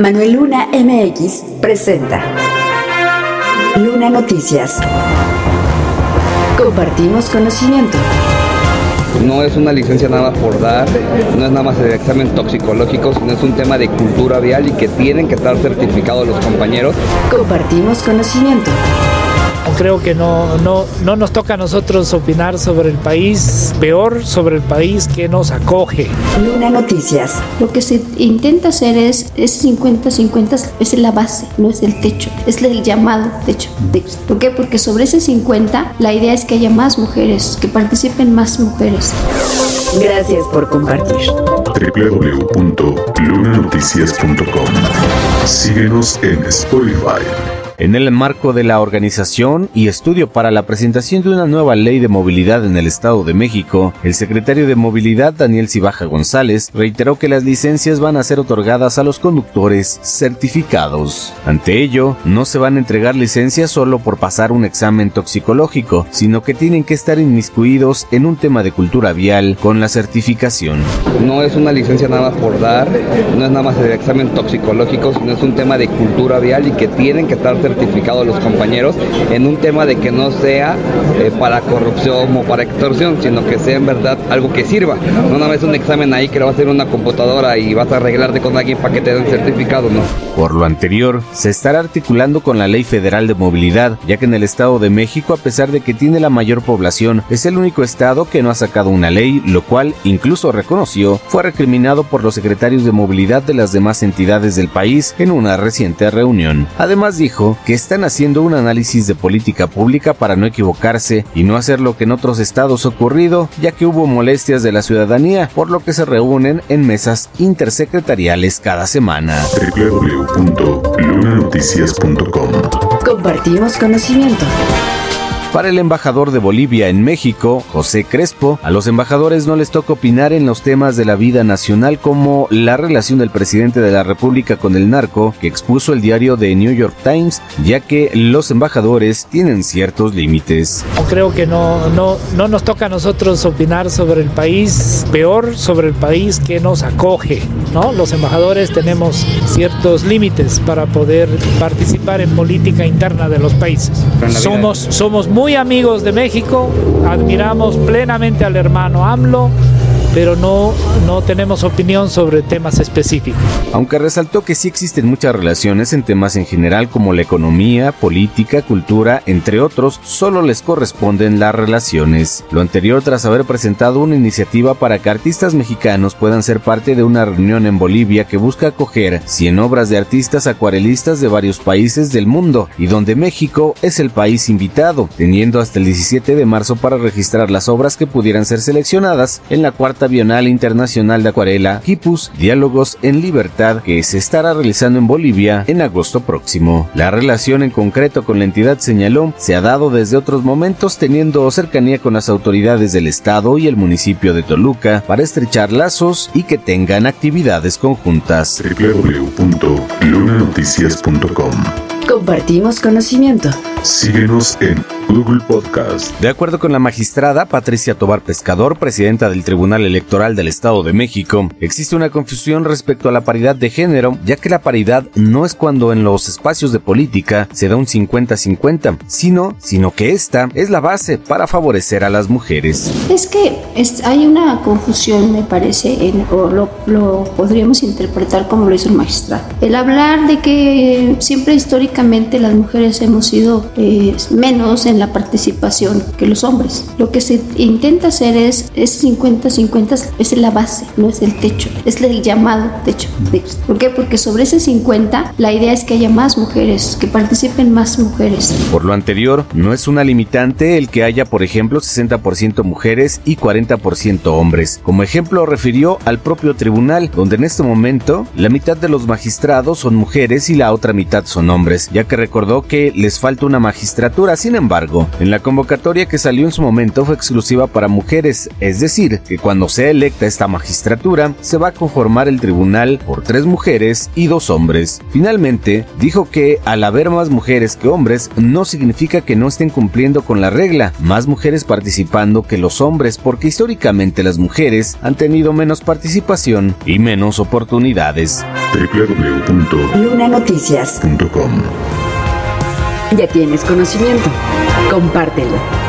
Manuel Luna MX presenta Luna Noticias. Compartimos conocimiento. No es una licencia nada por dar, no es nada más el examen toxicológico, sino es un tema de cultura vial y que tienen que estar certificados los compañeros. Compartimos conocimiento. Creo que no, no, no nos toca a nosotros opinar sobre el país, peor sobre el país que nos acoge. Luna Noticias. Lo que se intenta hacer es, es 50-50, es la base, no es el techo, es el llamado techo. ¿Por qué? Porque sobre ese 50 la idea es que haya más mujeres, que participen más mujeres. Gracias por compartir. www.lunanoticias.com Síguenos en Spotify. En el marco de la organización y estudio para la presentación de una nueva ley de movilidad en el Estado de México, el secretario de Movilidad Daniel Cibaja González reiteró que las licencias van a ser otorgadas a los conductores certificados. Ante ello, no se van a entregar licencias solo por pasar un examen toxicológico, sino que tienen que estar inmiscuidos en un tema de cultura vial con la certificación. No es una licencia nada por dar, no es nada más el examen toxicológico, sino es un tema de cultura vial y que tienen que estar certificados los compañeros en un tema de que no sea eh, para corrupción o para extorsión, sino que sea en verdad algo que sirva. No nada más un examen ahí que lo va a hacer una computadora y vas a arreglarte con alguien para que te den certificado, no. Por lo anterior, se estará articulando con la Ley Federal de Movilidad, ya que en el Estado de México, a pesar de que tiene la mayor población, es el único estado que no ha sacado una ley, lo cual, incluso reconoció, fue recriminado por los secretarios de movilidad de las demás entidades del país en una reciente reunión. Además dijo que están haciendo un análisis de política pública para no equivocarse y no hacer lo que en otros estados ha ocurrido, ya que hubo molestias de la ciudadanía, por lo que se reúnen en mesas intersecretariales cada semana. www.lunanoticias.com Compartimos conocimiento. Para el embajador de Bolivia en México, José Crespo, a los embajadores no les toca opinar en los temas de la vida nacional como la relación del presidente de la República con el narco que expuso el diario The New York Times, ya que los embajadores tienen ciertos límites. Creo que no, no, no nos toca a nosotros opinar sobre el país, peor sobre el país que nos acoge. ¿no? Los embajadores tenemos ciertos límites para poder participar en política interna de los países. Somos, somos muy amigos de México, admiramos plenamente al hermano AMLO, pero no, no tenemos opinión sobre temas específicos. Aunque resaltó que sí existen muchas relaciones en temas en general como la economía, política, cultura, entre otros, solo les corresponden las relaciones. Lo anterior tras haber presentado una iniciativa para que artistas mexicanos puedan ser parte de una reunión en Bolivia que busca acoger 100 obras de artistas acuarelistas de varios países del mundo y donde México es el país invitado, teniendo hasta el 17 de marzo para registrar las obras que pudieran ser seleccionadas en la cuarta Bienal Internacional de Acuarela, Hipus Diálogos en Libertad, que se estará realizando en Bolivia en agosto próximo. La relación en concreto con la entidad señaló se ha dado desde otros momentos teniendo cercanía con las autoridades del estado y el municipio de Toluca para estrechar lazos y que tengan actividades conjuntas. www.lunanoticias.com Compartimos conocimiento. Síguenos en Google Podcast. De acuerdo con la magistrada Patricia Tobar Pescador, presidenta del Tribunal Electoral del Estado de México, existe una confusión respecto a la paridad de género, ya que la paridad no es cuando en los espacios de política se da un 50-50, sino, sino que esta es la base para favorecer a las mujeres. Es que es- hay una confusión, me parece, en- o lo, lo podríamos interpretar como lo hizo el magistrado. El hablar de que siempre históricamente las mujeres hemos sido eh, menos en la participación que los hombres. Lo que se intenta hacer es, es 50-50, es la base, no es el techo, es el llamado techo. ¿Por qué? Porque sobre ese 50 la idea es que haya más mujeres, que participen más mujeres. Por lo anterior, no es una limitante el que haya, por ejemplo, 60% mujeres y 40% hombres. Como ejemplo, refirió al propio tribunal, donde en este momento la mitad de los magistrados son mujeres y la otra mitad son hombres, ya que recordó que les falta una magistratura. Sin embargo, cargo. En la convocatoria que salió en su momento fue exclusiva para mujeres, es decir, que cuando sea electa esta magistratura se va a conformar el tribunal por tres mujeres y dos hombres. Finalmente, dijo que al haber más mujeres que hombres no significa que no estén cumpliendo con la regla, más mujeres participando que los hombres porque históricamente las mujeres han tenido menos participación y menos oportunidades. Lunanoticias.com Ya tienes conocimiento. Compártelo.